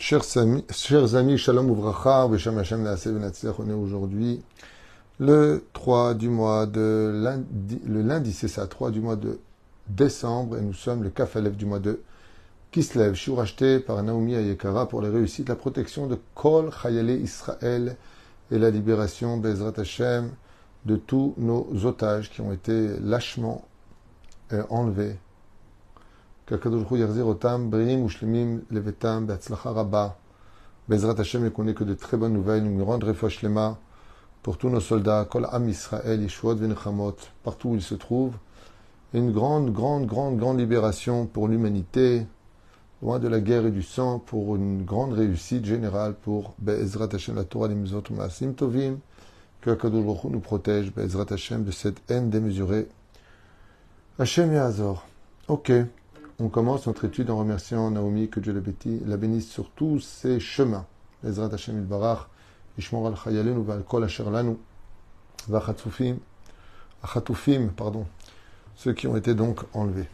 Chers amis, chers amis, Shalom Uvracha, Veshem Hashem on est aujourd'hui le 3 du mois de lundi, le lundi c'est ça, 3 du mois de décembre, et nous sommes le Kafalev du mois de Kislev, suis racheté par Naomi Ayekara pour les réussites, la protection de Kol Chayale Israël et la libération, Bezrat Hashem, de tous nos otages qui ont été lâchement euh, enlevés qu'Akadosh Hu yachzir otam briim ushlemim levetam be'atzlacha rabba. Bezrat Hashem, et qu'on ait que de très bonnes nouvelles, nous rendre refouach shlema pour tous nos soldats, kol am Israël, Yeshuot v'nechamot, partout où ils se trouvent. une grande, grande, grande, grande libération pour l'humanité, loin de la guerre et du sang, pour une grande réussite générale pour Be'ezrat Hashem, la Torah, les Mizot, Maasim Tovim, que Akadosh nous protège, Be'ezrat Hashem, de cette haine démesurée. Hashem Yazor. Ok. On commence notre étude en remerciant Naomi, que Dieu la bénisse sur tous ses chemins. Ezrat Hashem Barach, Ishmor al Chayalenu, Val Kol Asher Lanu, Achatufim, pardon, ceux qui ont été donc enlevés,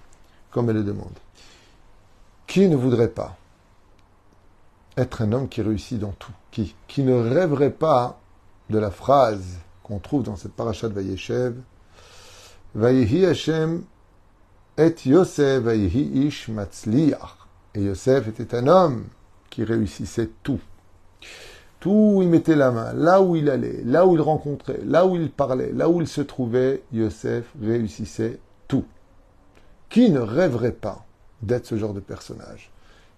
comme elle le demande. Qui ne voudrait pas être un homme qui réussit dans tout? Qui ne rêverait pas de la phrase qu'on trouve dans cette parachat de Vayeshev? Vayehi Hashem et Yosef ish. Et Yosef était un homme qui réussissait tout. Tout il mettait la main, là où il allait, là où il rencontrait, là où il parlait, là où il se trouvait, Yosef réussissait tout. Qui ne rêverait pas d'être ce genre de personnage?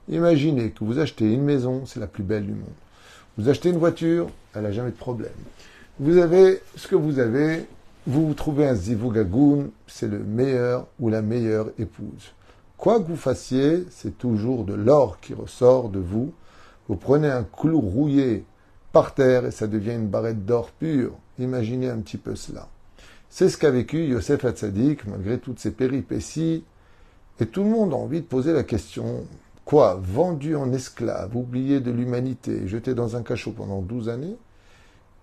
Imaginez que vous achetez une maison, c'est la plus belle du monde. Vous achetez une voiture, elle n'a jamais de problème. Vous avez ce que vous avez, vous vous trouvez un zivugagoun, c'est le meilleur ou la meilleure épouse. Quoi que vous fassiez, c'est toujours de l'or qui ressort de vous. Vous prenez un clou rouillé par terre et ça devient une barrette d'or pur. Imaginez un petit peu cela. C'est ce qu'a vécu Yosef Hatzadik malgré toutes ses péripéties. Et tout le monde a envie de poser la question quoi Vendu en esclave, oublié de l'humanité, jeté dans un cachot pendant douze années?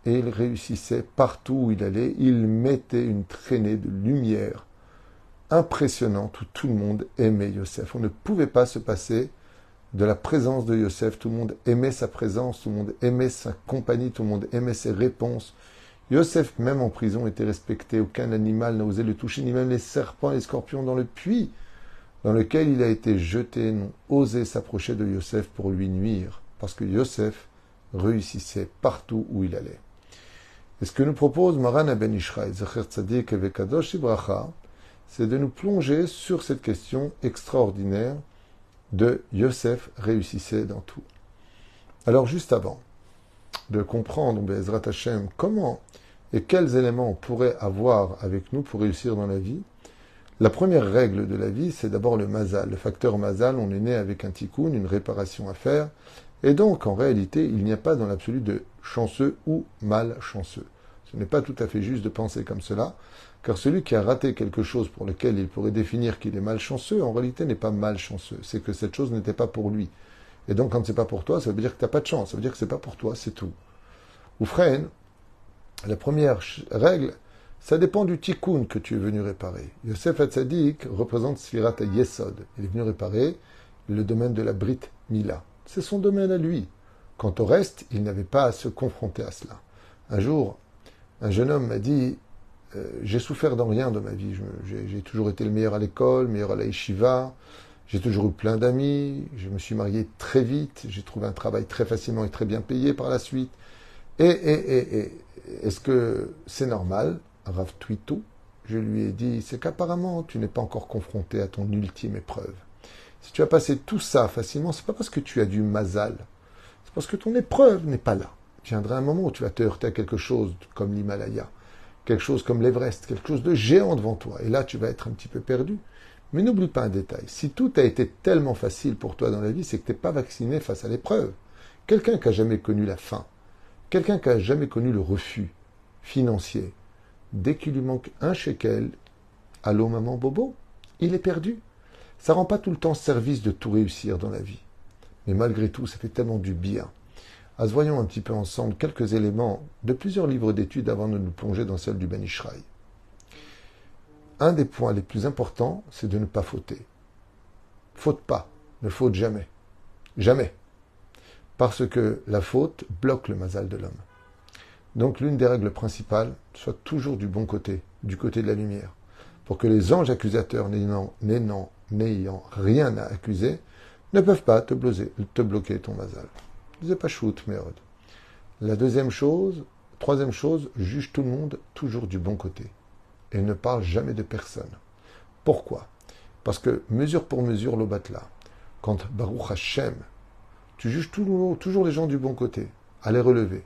Et il réussissait partout où il allait. Il mettait une traînée de lumière impressionnante où tout le monde aimait Yosef. On ne pouvait pas se passer de la présence de Yosef. Tout le monde aimait sa présence, tout le monde aimait sa compagnie, tout le monde aimait ses réponses. Yosef, même en prison, était respecté. Aucun animal n'a osé le toucher, ni même les serpents et les scorpions dans le puits dans lequel il a été jeté n'ont osé s'approcher de Yosef pour lui nuire, parce que Yosef réussissait partout où il allait. Et ce que nous propose Maran Ben Ishraï, Tzadik Vekadosh Ibracha, c'est de nous plonger sur cette question extraordinaire de Yosef réussissait dans tout. Alors juste avant de comprendre Bezrat Hashem comment et quels éléments on pourrait avoir avec nous pour réussir dans la vie, la première règle de la vie, c'est d'abord le mazal. Le facteur mazal, on est né avec un tikkun, une réparation à faire, et donc en réalité, il n'y a pas dans l'absolu de chanceux ou malchanceux. Ce n'est pas tout à fait juste de penser comme cela, car celui qui a raté quelque chose pour lequel il pourrait définir qu'il est malchanceux, en réalité n'est pas malchanceux. C'est que cette chose n'était pas pour lui. Et donc, quand c'est pas pour toi, ça veut dire que tu n'as pas de chance. Ça veut dire que c'est pas pour toi, c'est tout. Ou freine, la première règle, ça dépend du tikkun que tu es venu réparer. Yosef Hatzadik représente Sfirat Yesod. Il est venu réparer le domaine de la Brit Mila. C'est son domaine à lui. Quant au reste, il n'avait pas à se confronter à cela. Un jour, un jeune homme m'a dit euh, J'ai souffert dans rien de ma vie. J'ai toujours été le meilleur à l'école, meilleur à la yeshiva. J'ai toujours eu plein d'amis. Je me suis marié très vite. J'ai trouvé un travail très facilement et très bien payé par la suite. Et, et, et, et est-ce que c'est normal? Rav Twito, je lui ai dit C'est qu'apparemment, tu n'es pas encore confronté à ton ultime épreuve. Si tu as passé tout ça facilement, c'est pas parce que tu as du mazal. Parce que ton épreuve n'est pas là viendra un moment où tu vas te heurter à quelque chose comme l'Himalaya, quelque chose comme l'Everest, quelque chose de géant devant toi. Et là, tu vas être un petit peu perdu. Mais n'oublie pas un détail. Si tout a été tellement facile pour toi dans la vie, c'est que tu n'es pas vacciné face à l'épreuve. Quelqu'un qui n'a jamais connu la faim, quelqu'un qui n'a jamais connu le refus financier, dès qu'il lui manque un shekel, allô maman bobo, il est perdu. Ça rend pas tout le temps service de tout réussir dans la vie. Mais malgré tout, ça fait tellement du bien voyons un petit peu ensemble quelques éléments de plusieurs livres d'études avant de nous plonger dans celle du Ben Ishraï. Un des points les plus importants, c'est de ne pas fauter. Faute pas, ne faute jamais. Jamais. Parce que la faute bloque le mazal de l'homme. Donc l'une des règles principales, soit toujours du bon côté, du côté de la lumière, pour que les anges accusateurs n'ayant rien à accuser, ne peuvent pas te, bloquer ton mazal. Ne pas shoot, merde. La deuxième chose, troisième chose, juge tout le monde toujours du bon côté. Et ne parle jamais de personne. Pourquoi? Parce que mesure pour mesure, l'obatla, quand Baruch Hashem, tu juges toujours les gens du bon côté, à les relever,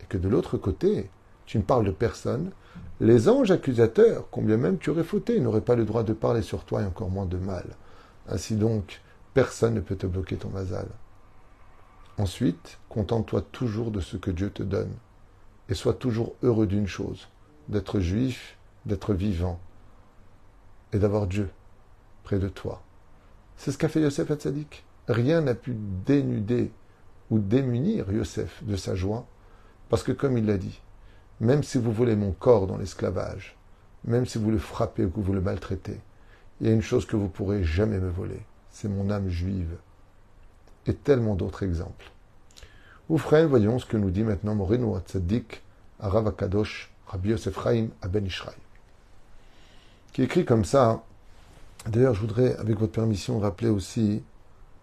et que de l'autre côté, tu ne parles de personne, les anges accusateurs, combien même tu aurais fauté, n'auraient pas le droit de parler sur toi et encore moins de mal. Ainsi donc, personne ne peut te bloquer ton mazal. Ensuite, contente-toi toujours de ce que Dieu te donne, et sois toujours heureux d'une chose, d'être juif, d'être vivant, et d'avoir Dieu près de toi. C'est ce qu'a fait Yosef Hatzadik. Rien n'a pu dénuder ou démunir Yosef de sa joie, parce que comme il l'a dit, même si vous voulez mon corps dans l'esclavage, même si vous le frappez ou que vous le maltraitez, il y a une chose que vous pourrez jamais me voler, c'est mon âme juive. Et tellement d'autres exemples. Oufraim, voyons ce que nous dit maintenant Moreno Tzaddik, Arav Akadosh, Rabbi Yosef Chaim, Aben Ishraï. Qui écrit comme ça. D'ailleurs, je voudrais, avec votre permission, rappeler aussi,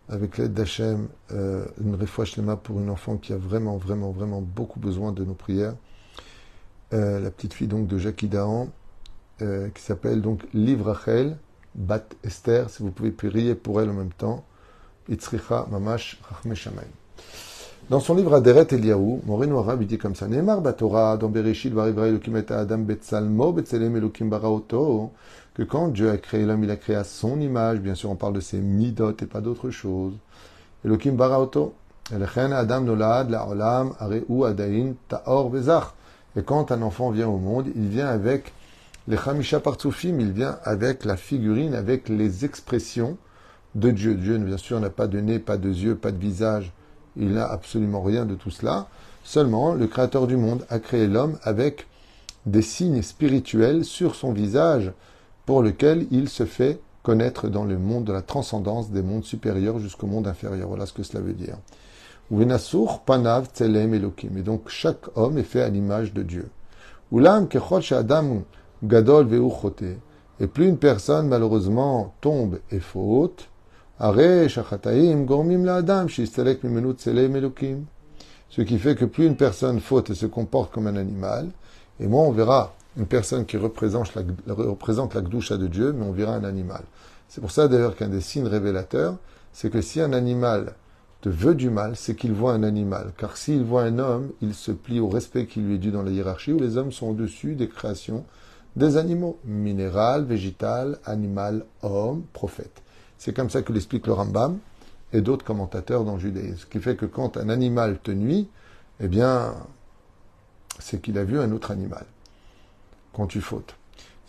avec l'aide d'Hachem, euh, une refouach pour une enfant qui a vraiment, vraiment, vraiment beaucoup besoin de nos prières. Euh, la petite fille donc de Jackie Dahan, euh, qui s'appelle donc Liv Rachel Bat Esther, si vous pouvez prier pour elle en même temps. Itzricha Mamash Rachme Dans son livre Aderet Eliyahu, Moreno Arabe, il dit comme ça Neymar Batora, dans Bereshit, Varivra Elokim et Adam Betsalmo, Betselem Elokim Baraoto, que quand Dieu a créé l'homme, il a créé à son image. Bien sûr, on parle de ses midot et pas d'autre chose. Elokim Baraoto. Adam Nolad, La Olam, Areu Adain, Taor Vezach. Et quand un enfant vient au monde, il vient avec les Chamisha Partsoufim, il vient avec la figurine, avec les expressions de Dieu. Dieu, bien sûr, n'a pas de nez, pas de yeux, pas de visage. Il n'a absolument rien de tout cela. Seulement, le Créateur du monde a créé l'homme avec des signes spirituels sur son visage pour lequel il se fait connaître dans le monde de la transcendance des mondes supérieurs jusqu'au monde inférieur. Voilà ce que cela veut dire. Panav Tselem Elokim. Et donc chaque homme est fait à l'image de Dieu. Ulam Kechol Adam Gadol. Et plus une personne malheureusement tombe et faute. Ce qui fait que plus une personne faute et se comporte comme un animal, et moi on verra une personne qui représente la, représente la Gdusha de Dieu, mais on verra un animal. C'est pour ça d'ailleurs qu'un des signes révélateurs, c'est que si un animal veut du mal, c'est qu'il voit un animal. Car s'il voit un homme, il se plie au respect qui lui est dû dans la hiérarchie, où les hommes sont au-dessus des créations des animaux. Minéral, végétal, animal, homme, prophète. C'est comme ça que l'explique le Rambam et d'autres commentateurs dans le judaïsme. Ce qui fait que quand un animal te nuit, eh bien, c'est qu'il a vu un autre animal. Quand tu fautes.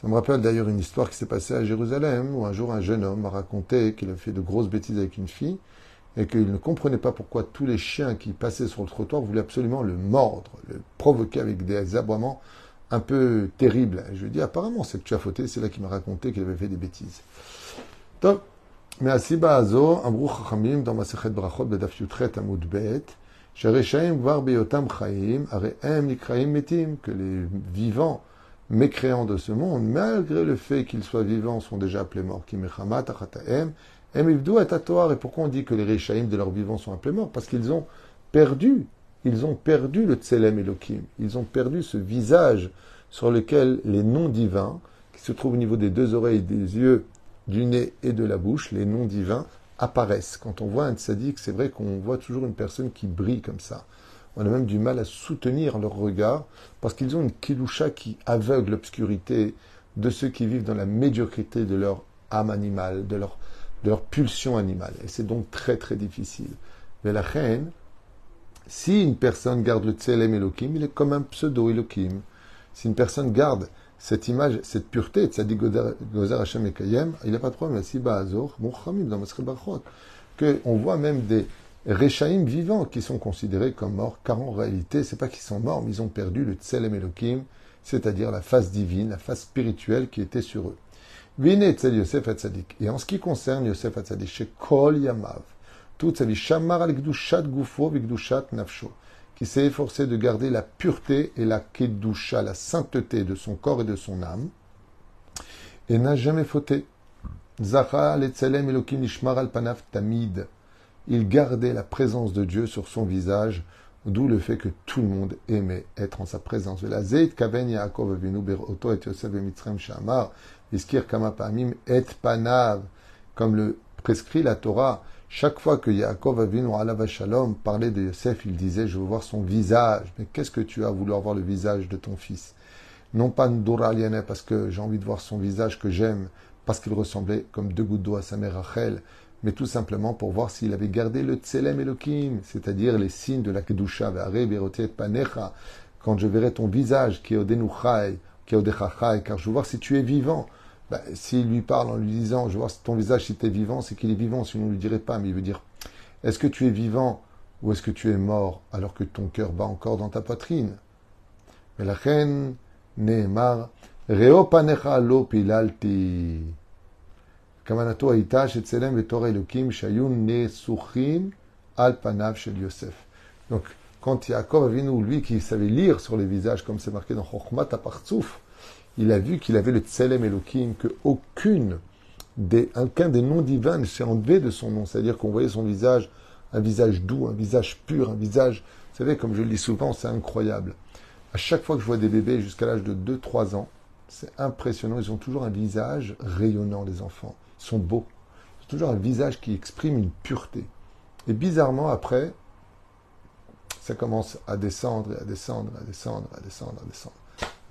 Ça me rappelle d'ailleurs une histoire qui s'est passée à Jérusalem, où un jour un jeune homme m'a raconté qu'il a fait de grosses bêtises avec une fille, et qu'il ne comprenait pas pourquoi tous les chiens qui passaient sur le trottoir voulaient absolument le mordre, le provoquer avec des aboiements un peu terribles. Et je lui ai dit, apparemment, c'est que tu as fauté, c'est là qu'il m'a raconté qu'il avait fait des bêtises. Donc, mais à Azo, Amrou Chachamim, dans Masechet Brachot, Bedaf Yutret Amud Bet, Shareshaim Var Beyotam Chaim, Areem Nikraim Metim, que les vivants, mécréants de ce monde, malgré le fait qu'ils soient vivants, sont déjà appelés morts. Kimechamat Achataem, et pourquoi on dit que les Réchaïm de leur vivant sont appelés morts? Parce qu'ils ont perdu, ils ont perdu le Tselem Elohim, ils ont perdu ce visage sur lequel les noms divins, qui se trouvent au niveau des deux oreilles, des yeux, du nez et de la bouche, les noms divins apparaissent. Quand on voit un tzaddik, c'est vrai qu'on voit toujours une personne qui brille comme ça. On a même du mal à soutenir leur regard parce qu'ils ont une kiloucha qui aveugle l'obscurité de ceux qui vivent dans la médiocrité de leur âme animale, de leur de leur pulsion animale. Et c'est donc très très difficile. Mais la reine, si une personne garde le Tselem Elohim, il est comme un pseudo Elohim. Si une personne garde cette image, cette pureté, Tzadik Gozer Hashem Ekayem, il n'a pas de problème. Si Azor, dans Masre Bachot, qu'on voit même des Rechaim vivants qui sont considérés comme morts, car en réalité, c'est pas qu'ils sont morts, mais ils ont perdu le Tselem Elohim, c'est-à-dire la face divine, la face spirituelle qui était sur eux. Yosef Et en ce qui concerne Yosef Hatzadik, chez Kol Yamav, toute sa vie. Shamar al gdushat gufo gdushat nafsho. Qui s'est efforcé de garder la pureté et la kedusha, la sainteté de son corps et de son âme. Et n'a jamais fauté. Zacha letzelem elokim nishmar al panaf tamid. Il gardait la présence de Dieu sur son visage, d'où le fait que tout le monde aimait être en sa présence. La zeit kaven Yaakov avinu beroto et Yosef mitzrem shamar, iskir kama pamim et panav, comme le prescrit la Torah. Chaque fois que Yaakov Avinu alav shalom parlait de Yosef, il disait Je veux voir son visage. Mais qu'est-ce que tu as voulu voir le visage de ton fils? Non pas Ndora parce que j'ai envie de voir son visage que j'aime, parce qu'il ressemblait comme deux gouttes d'eau à sa mère Rachel, mais tout simplement pour voir s'il avait gardé le Tselem Elohim, c'est-à-dire les signes de la Kedusha, Panecha, quand je verrai ton visage, qui est qui est car je veux voir si tu es vivant. Ben, s'il lui parle en lui disant, je veux voir ton visage si tu es vivant, c'est qu'il est vivant, sinon on ne lui dirait pas, mais il veut dire, est-ce que tu es vivant ou est-ce que tu es mort alors que ton cœur bat encore dans ta poitrine? Mais la reine Nehemar, Reopanecha lo pilalti. Donc, quand lui qui savait lire sur les visages, comme c'est marqué dans Chokhmat Apartsouf, il a vu qu'il avait le Tselem Elohim, que aucune des, des noms divins ne s'est enlevé de son nom. C'est-à-dire qu'on voyait son visage, un visage doux, un visage pur, un visage, vous savez, comme je le dis souvent, c'est incroyable. À chaque fois que je vois des bébés jusqu'à l'âge de 2-3 ans, c'est impressionnant. Ils ont toujours un visage rayonnant, les enfants. Ils sont beaux. Ils ont toujours un visage qui exprime une pureté. Et bizarrement, après, ça commence à descendre, et à descendre, à descendre, à descendre, à descendre.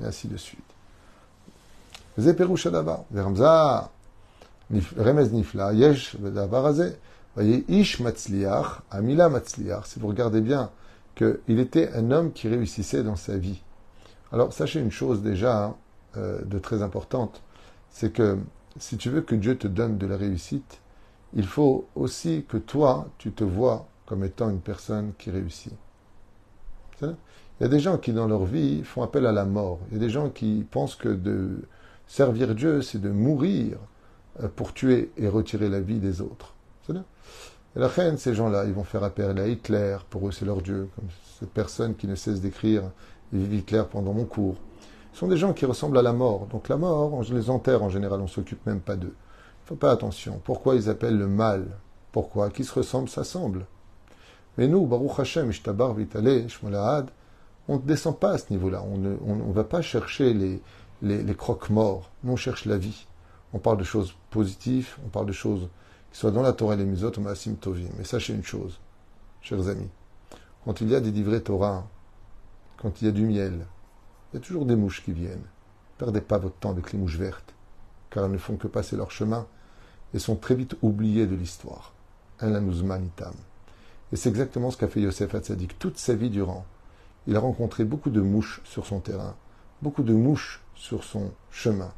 Et ainsi de suite. זה פירוש הדבר. ורמזה רמז נפלא, יש בדבר הזה, voyez, ish matzliach, amila matzliach, si vous regardez bien, qu'il était un homme qui réussissait dans sa vie. Alors, sachez une chose déjà hein, euh, de très importante, c'est que si tu veux que Dieu te donne de la réussite, il faut aussi que toi, tu te vois comme étant une personne qui réussit. Il y a des gens qui, dans leur vie, font appel à la mort. Il y a des gens qui pensent que de Servir Dieu, c'est de mourir euh, pour tuer et retirer la vie des autres. C'est Et la reine, ces gens-là, ils vont faire appel à Hitler, pour eux c'est leur Dieu, comme cette personne qui ne cesse d'écrire vive Hitler pendant mon cours. Ce sont des gens qui ressemblent à la mort. Donc la mort, on les enterre en général, on s'occupe même pas d'eux. Il faut pas attention. Pourquoi ils appellent le mal? Pourquoi? Qui se ressemble, s'assemble. Mais nous, Baruch Hashem, Ishtabar, Vitale, Shmolahad, on ne descend pas à ce niveau-là. On ne on, va pas chercher les, les, croque-morts. Nous, on cherche la vie. On parle de choses positives, on parle de choses qui soient dans la Torah et les Misot, Maasim Tovim. Mais sachez une chose, chers amis, quand il y a des livrets Torah, quand il y a du miel, il y a toujours des mouches qui viennent. Perdez pas votre temps avec les mouches vertes, car elles ne font que passer leur chemin et sont très vite oubliées de l'histoire. Et c'est exactement ce qu'a fait Yosef Hatzadik toute sa vie durant. Il a rencontré beaucoup de mouches sur son terrain, beaucoup de mouches sur son chemin.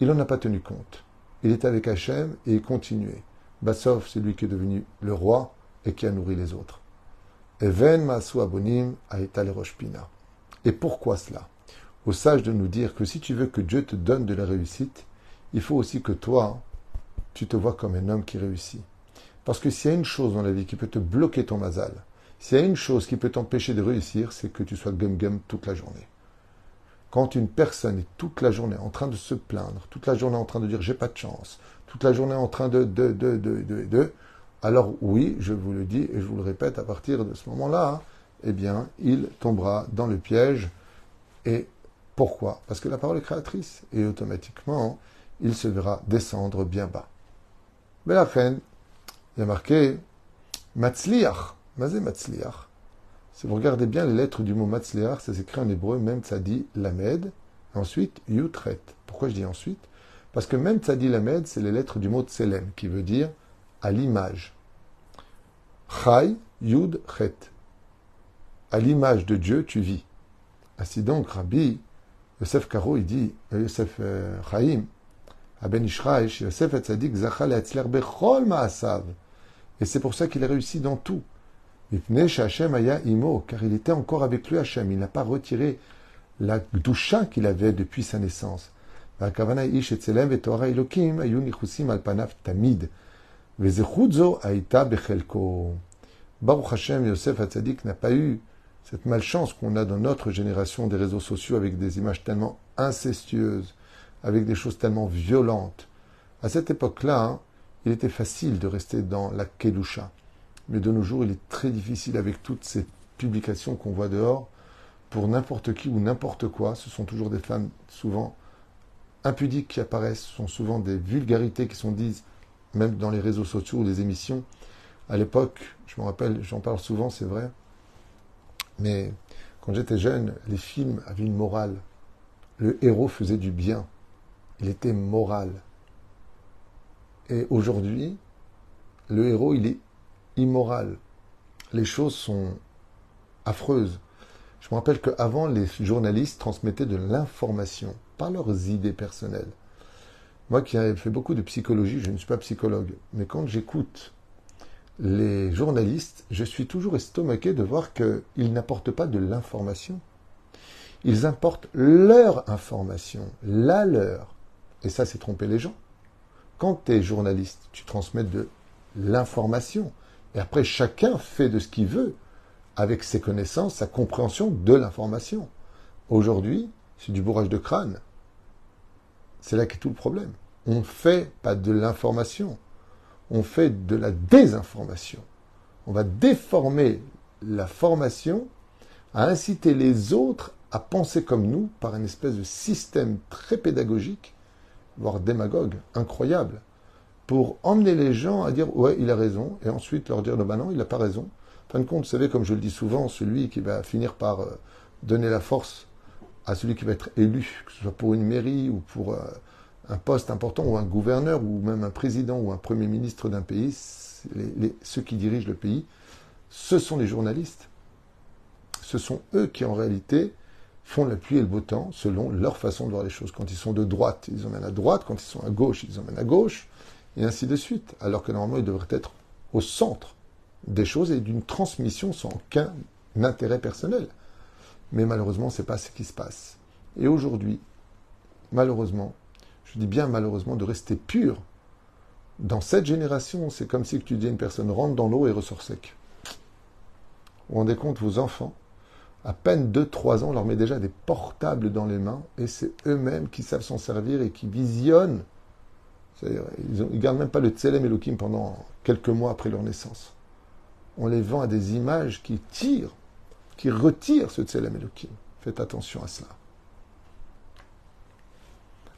Il n'en a pas tenu compte. Il était avec Hachem et il continuait. Bassov, c'est lui qui est devenu le roi et qui a nourri les autres. Masu Abonim Roshpina. Et pourquoi cela? Au sage de nous dire que si tu veux que Dieu te donne de la réussite, il faut aussi que toi, tu te vois comme un homme qui réussit. Parce que s'il y a une chose dans la vie qui peut te bloquer ton mazal, s'il y a une chose qui peut t'empêcher de réussir, c'est que tu sois gum-gum toute la journée. Quand une personne est toute la journée en train de se plaindre, toute la journée en train de dire j'ai pas de chance, toute la journée en train de de de de de, alors oui, je vous le dis et je vous le répète, à partir de ce moment-là, eh bien, il tombera dans le piège. Et pourquoi? Parce que la parole est créatrice et automatiquement, il se verra descendre bien bas. Mais la fin, il y a marqué Matzliach. Mazé Matzliach. Si vous regardez bien les lettres du mot Matzliar, ça s'écrit en hébreu même Tzadi Lamed, ensuite Yutret. Pourquoi je dis ensuite? Parce que même Tzadi Lamed, c'est les lettres du mot Tselem, qui veut dire à l'image. Chai Yud Chet. À l'image de Dieu, tu vis. Ainsi donc, Rabbi Yosef Karo, il dit, euh, Yosef euh, Chaim, Aben Yosef Tzadik Zachal Bechol Ma'asav. Et c'est pour ça qu'il a réussi dans tout car il était encore avec lui Hachem. Il n'a pas retiré la doucha qu'il avait depuis sa naissance. Baruch Hashem, Yosef Hatzadik n'a pas eu cette malchance qu'on a dans notre génération des réseaux sociaux avec des images tellement incestueuses, avec des choses tellement violentes. À cette époque-là, hein, il était facile de rester dans la Kedusha. Mais de nos jours, il est très difficile avec toutes ces publications qu'on voit dehors. Pour n'importe qui ou n'importe quoi, ce sont toujours des femmes souvent impudiques qui apparaissent, ce sont souvent des vulgarités qui sont dites, même dans les réseaux sociaux ou les émissions. À l'époque, je me rappelle, j'en parle souvent, c'est vrai, mais quand j'étais jeune, les films avaient une morale. Le héros faisait du bien. Il était moral. Et aujourd'hui, le héros, il est immoral. Les choses sont affreuses. Je me rappelle qu'avant, les journalistes transmettaient de l'information, pas leurs idées personnelles. Moi qui ai fait beaucoup de psychologie, je ne suis pas psychologue, mais quand j'écoute les journalistes, je suis toujours estomaqué de voir qu'ils n'apportent pas de l'information. Ils importent leur information, la leur. Et ça, c'est tromper les gens. Quand tu es journaliste, tu transmets de l'information. Et après, chacun fait de ce qu'il veut avec ses connaissances, sa compréhension de l'information. Aujourd'hui, c'est du bourrage de crâne. C'est là qu'est tout le problème. On ne fait pas de l'information, on fait de la désinformation. On va déformer la formation à inciter les autres à penser comme nous par une espèce de système très pédagogique voire démagogue, incroyable, pour emmener les gens à dire ouais, il a raison, et ensuite leur dire non, bah non, il n'a pas raison. En fin de compte, vous savez, comme je le dis souvent, celui qui va finir par euh, donner la force à celui qui va être élu, que ce soit pour une mairie ou pour euh, un poste important, ou un gouverneur, ou même un président ou un premier ministre d'un pays, ceux qui dirigent le pays, ce sont les journalistes. Ce sont eux qui, en réalité, font la pluie et le beau temps selon leur façon de voir les choses. Quand ils sont de droite, ils emmènent à droite, quand ils sont à gauche, ils emmènent à gauche, et ainsi de suite. Alors que normalement, ils devraient être au centre des choses et d'une transmission sans aucun intérêt personnel. Mais malheureusement, ce n'est pas ce qui se passe. Et aujourd'hui, malheureusement, je dis bien malheureusement, de rester pur. Dans cette génération, c'est comme si tu disais une personne rentre dans l'eau et ressort sec. Vous vous rendez compte, vos enfants, à peine 2-3 ans, leur met déjà des portables dans les mains et c'est eux-mêmes qui savent s'en servir et qui visionnent. ils ne gardent même pas le Tselem Elohim pendant quelques mois après leur naissance. On les vend à des images qui tirent, qui retirent ce Tselem Elohim. Faites attention à cela.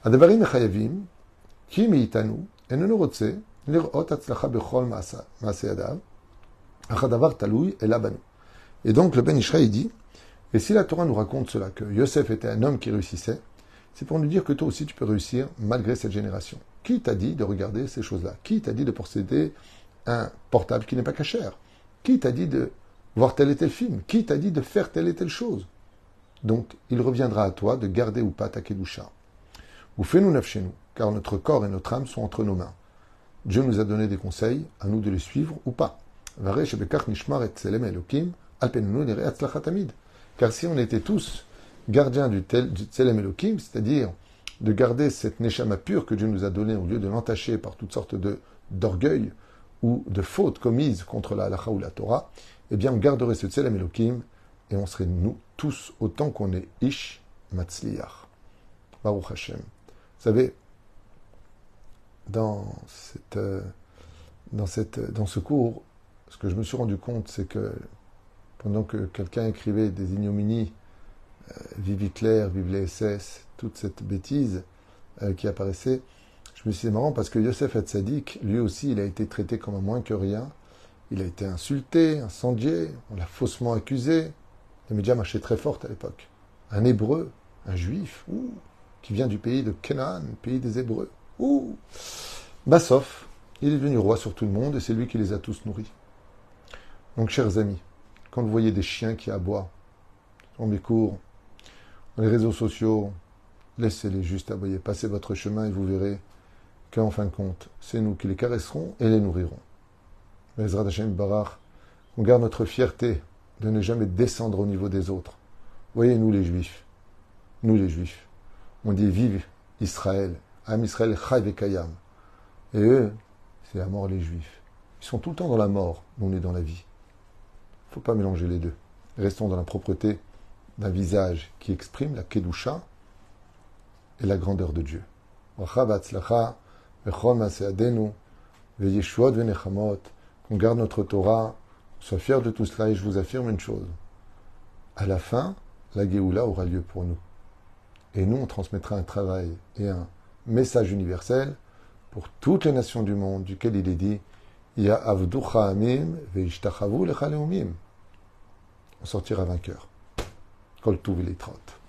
הדברים מחייבים כי מאיתנו איננו רוצה לראות הצלחה בכל מעשה ידיו, אך הדבר תלוי אלא בנו. Et donc le Ben Ishraï dit, et si la Torah nous raconte cela, que Yosef était un homme qui réussissait, c'est pour nous dire que toi aussi tu peux réussir malgré cette génération. Qui t'a dit de regarder ces choses-là? Qui t'a dit de posséder un portable qui n'est pas cachère? Qui t'a dit de voir tel et tel film? Qui t'a dit de faire telle et telle chose? Donc, il reviendra à toi de garder ou pas ta kedusha. Ou fais-nous neuf chez nous, car notre corps et notre âme sont entre nos mains. Dieu nous a donné des conseils, à nous de les suivre ou pas. Car si on était tous gardiens du, Tselem Elohim, c'est-à-dire de garder cette Neshama pure que Dieu nous a donnée au lieu de l'entacher par toutes sortes d'orgueil ou de fautes commises contre la halacha ou la Torah, eh bien on garderait ce Tselem Elohim et on serait nous tous autant qu'on est Ish Matzliach. Baruch Hashem. Vous savez, dans, cette, euh, dans, cette, dans ce cours, ce que je me suis rendu compte, c'est que pendant que quelqu'un écrivait des ignominies, euh, vive Hitler, vive les SS, toute cette bêtise euh, qui apparaissait, je me suis dit, c'est marrant parce que Yosef Hatzadik, lui aussi, il a été traité comme un moins que rien. Il a été insulté, incendié, on l'a faussement accusé. Les médias marchaient très fort à l'époque. Un hébreu, un juif, qui vient du pays de Canaan, pays des Hébreux. Ouh Bassof, il est devenu roi sur tout le monde et c'est lui qui les a tous nourris. Donc, chers amis, quand vous voyez des chiens qui aboient mes cours, dans les réseaux sociaux, laissez-les juste aboyer. Passez votre chemin et vous verrez qu'en fin de compte, c'est nous qui les caresserons et les nourrirons. Mais Hashem Barach, on garde notre fierté de ne jamais descendre au niveau des autres. Voyez, nous les Juifs, nous les Juifs, on dit vive Israël, Am Israël Chai Kayam. Et eux, c'est à mort les Juifs. Ils sont tout le temps dans la mort, nous on est dans la vie. Il ne faut pas mélanger les deux. Restons dans la propreté d'un visage qui exprime la Kedusha et la grandeur de Dieu. Qu'on garde notre Torah, soit fier de tout cela et je vous affirme une chose. À la fin, la Géoula aura lieu pour nous. Et nous, on transmettra un travail et un message universel pour toutes les nations du monde, duquel il est dit Ya avducha amim On sortira vainqueur. Kol les trottes.